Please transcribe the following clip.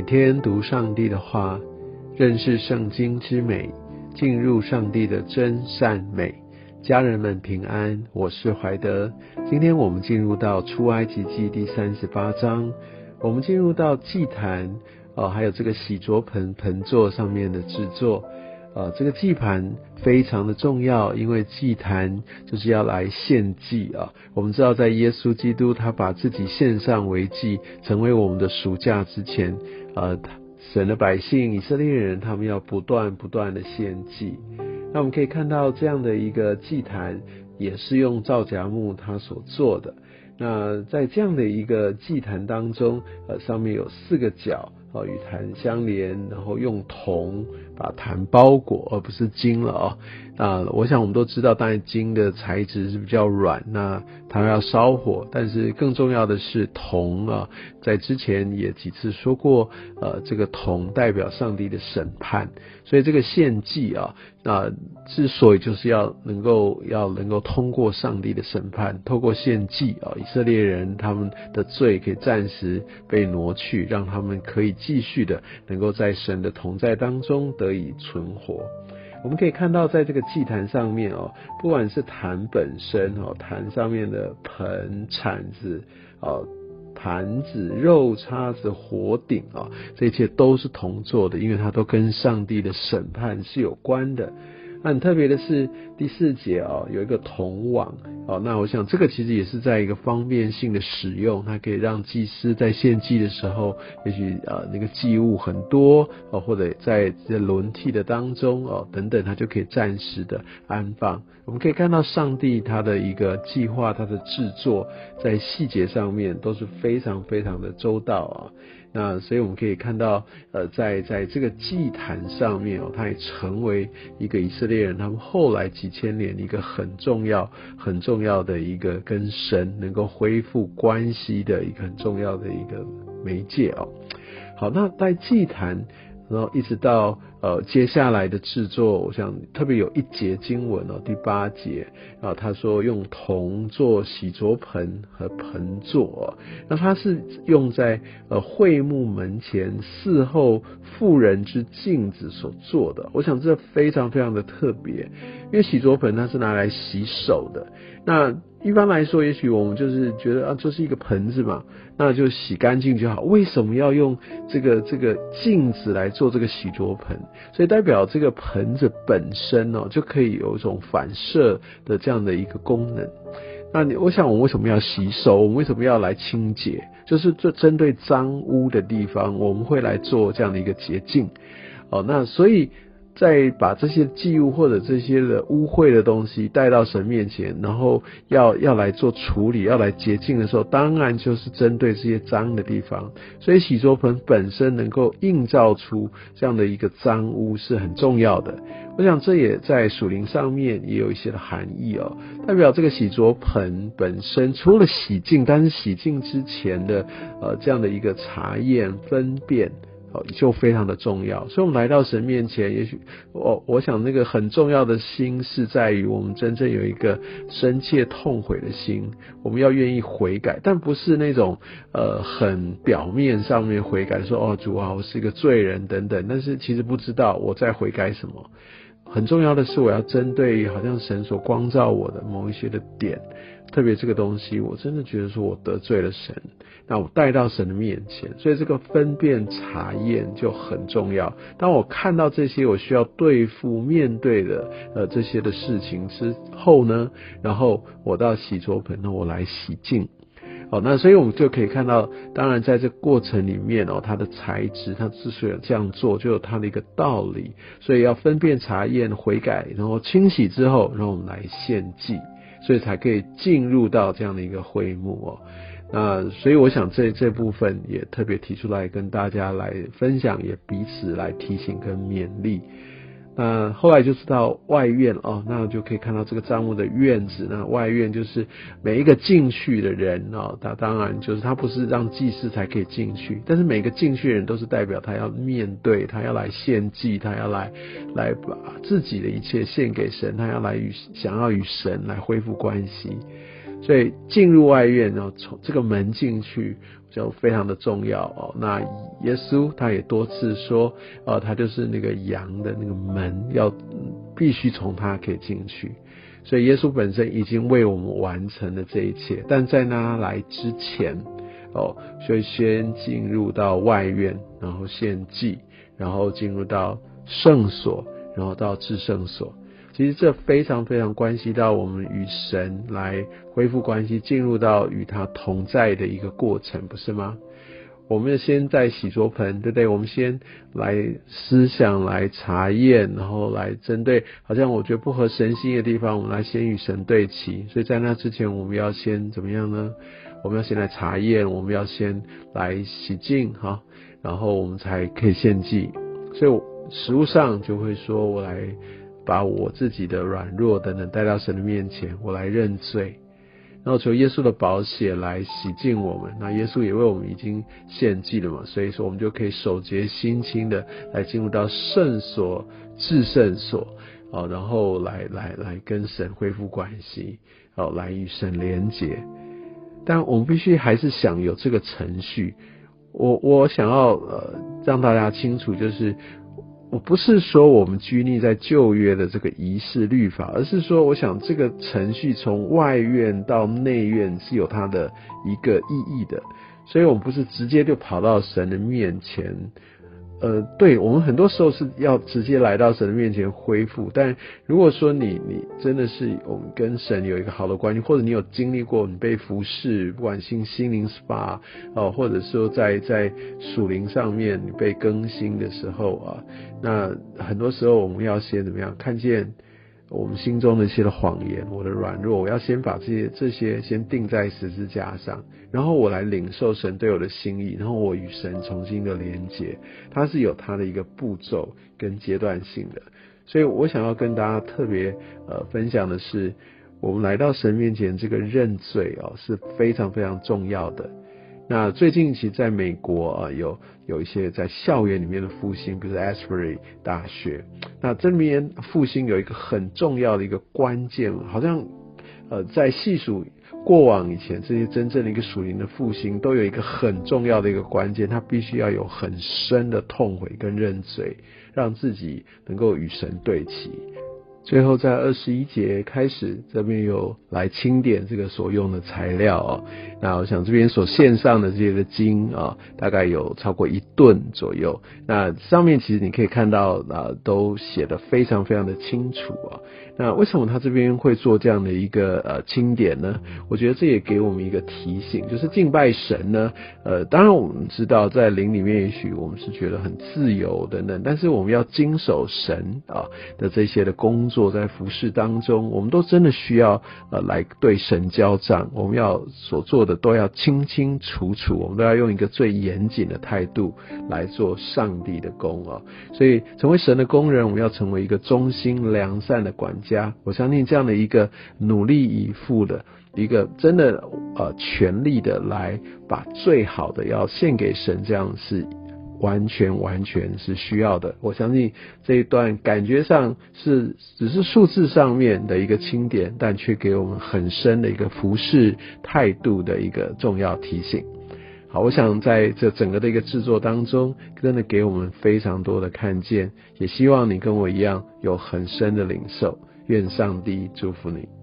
每天读上帝的话，认识圣经之美，进入上帝的真善美。家人们平安，我是怀德。今天我们进入到出埃及记第三十八章，我们进入到祭坛哦，还有这个洗濯盆盆座上面的制作。呃，这个祭盘非常的重要，因为祭坛就是要来献祭啊。我们知道，在耶稣基督他把自己献上为祭，成为我们的赎价之前，呃，神的百姓以色列人他们要不断不断的献祭。那我们可以看到这样的一个祭坛，也是用皂荚木它所做的。那在这样的一个祭坛当中，呃，上面有四个角。哦，与坛相连，然后用铜把坛包裹，而不是金了哦。那我想我们都知道，当然金的材质是比较软，那它要烧火。但是更重要的是铜啊，在之前也几次说过，呃，这个铜代表上帝的审判，所以这个献祭啊，那之所以就是要能够要能够通过上帝的审判，透过献祭啊，以色列人他们的罪可以暂时被挪去，让他们可以。继续的能够在神的同在当中得以存活。我们可以看到，在这个祭坛上面哦，不管是坛本身哦，坛上面的盆、铲子、哦盘子、肉叉子、火鼎啊，这一切都是同做的，因为它都跟上帝的审判是有关的。很特别的是第四节哦，有一个铜网哦，那我想这个其实也是在一个方便性的使用，它可以让祭司在献祭的时候，也许呃那个祭物很多哦，或者在这轮替的当中哦等等，它就可以暂时的安放。我们可以看到上帝他的一个计划，他的制作在细节上面都是非常非常的周到啊。那所以我们可以看到，呃，在在这个祭坛上面哦，它也成为一个以色列人他们后来几千年一个很重要、很重要的一个跟神能够恢复关系的一个很重要的一个媒介哦。好，那在祭坛。然后一直到呃接下来的制作，我想特别有一节经文哦，第八节啊，他说用铜做洗濯盆和盆座，那它是用在呃会幕门前伺候妇人之镜子所做的。我想这非常非常的特别，因为洗濯盆它是拿来洗手的，那。一般来说，也许我们就是觉得啊，这是一个盆子嘛，那就洗干净就好。为什么要用这个这个镜子来做这个洗濯盆？所以代表这个盆子本身哦，就可以有一种反射的这样的一个功能。那你，我想我们为什么要洗手？我们为什么要来清洁？就是这针对脏污的地方，我们会来做这样的一个洁净。哦，那所以。再把这些祭物或者这些的污秽的东西带到神面前，然后要要来做处理，要来洁净的时候，当然就是针对这些脏的地方。所以洗濯盆本身能够映照出这样的一个脏污是很重要的。我想这也在属灵上面也有一些的含义哦，代表这个洗濯盆本身除了洗净，但是洗净之前的呃这样的一个查验分辨。哦，就非常的重要，所以我们来到神面前，也许我我想那个很重要的心是在于我们真正有一个深切痛悔的心，我们要愿意悔改，但不是那种呃很表面上面悔改，说哦主啊我是一个罪人等等，但是其实不知道我在悔改什么。很重要的是，我要针对好像神所光照我的某一些的点，特别这个东西，我真的觉得说我得罪了神，那我带到神的面前，所以这个分辨查验就很重要。当我看到这些我需要对付面对的呃这些的事情之后呢，然后我到洗桌盆，那我来洗净。哦，那所以我们就可以看到，当然在这过程里面哦，它的材质，它之所以这样做，就有它的一个道理。所以要分辨、查验、悔改，然后清洗之后，然后我们来献祭，所以才可以进入到这样的一个会幕哦。那所以我想这这部分也特别提出来跟大家来分享，也彼此来提醒跟勉励。那后来就是到外院哦，那就可以看到这个帐幕的院子。那外院就是每一个进去的人哦，他当然就是他不是让祭司才可以进去，但是每个进去的人都是代表他要面对，他要来献祭，他要来来把自己的一切献给神，他要来与想要与神来恢复关系。所以进入外院，然后从这个门进去就非常的重要哦。那耶稣他也多次说，哦，他就是那个羊的那个门，要必须从他可以进去。所以耶稣本身已经为我们完成了这一切，但在他来之前，哦，所以先进入到外院，然后献祭，然后进入到圣所，然后到至圣所。其实这非常非常关系到我们与神来恢复关系，进入到与他同在的一个过程，不是吗？我们先在洗濯盆，对不对？我们先来思想、来查验，然后来针对好像我觉得不合神心的地方，我们来先与神对齐。所以在那之前，我们要先怎么样呢？我们要先来查验，我们要先来洗净，哈，然后我们才可以献祭。所以食物上就会说，我来把我自己的软弱等等带到神的面前，我来认罪。然后求耶稣的宝血来洗净我们，那耶稣也为我们已经献祭了嘛，所以说我们就可以守节心清的来进入到圣所、至圣所，哦，然后来来来跟神恢复关系，哦，来与神连结。但我们必须还是想有这个程序，我我想要呃让大家清楚，就是。我不是说我们拘泥在旧约的这个仪式律法，而是说，我想这个程序从外院到内院是有它的一个意义的，所以我们不是直接就跑到神的面前。呃，对我们很多时候是要直接来到神的面前恢复。但如果说你你真的是我们跟神有一个好的关系，或者你有经历过你被服侍，不管心心灵 SPA 哦，或者说在在属灵上面你被更新的时候啊，那很多时候我们要先怎么样看见？我们心中的一些的谎言，我的软弱，我要先把这些这些先钉在十字架上，然后我来领受神对我的心意，然后我与神重新的连接，它是有它的一个步骤跟阶段性的。所以我想要跟大家特别呃分享的是，我们来到神面前这个认罪哦是非常非常重要的。那最近其实在美国啊，有有一些在校园里面的复兴，比如 Asbury 大学。那这里面复兴有一个很重要的一个关键，好像呃在细数过往以前这些真正的一个属灵的复兴，都有一个很重要的一个关键，它必须要有很深的痛悔跟认罪，让自己能够与神对齐。最后在二十一节开始，这边有来清点这个所用的材料哦。那我想这边所献上的这些的金啊，大概有超过一吨左右。那上面其实你可以看到啊，都写的非常非常的清楚啊。那为什么他这边会做这样的一个呃清点呢？我觉得这也给我们一个提醒，就是敬拜神呢，呃，当然我们知道在灵里面也许我们是觉得很自由等等，但是我们要经守神啊的这些的工作，在服饰当中，我们都真的需要呃来对神交账，我们要所做的都要清清楚楚，我们都要用一个最严谨的态度来做上帝的工啊。所以成为神的工人，我们要成为一个忠心良善的管。家，我相信这样的一个努力以赴的一个真的呃全力的来把最好的要献给神，这样是完全完全是需要的。我相信这一段感觉上是只是数字上面的一个清点，但却给我们很深的一个服饰态度的一个重要提醒。好，我想在这整个的一个制作当中，真的给我们非常多的看见，也希望你跟我一样有很深的领受。愿上帝祝福你。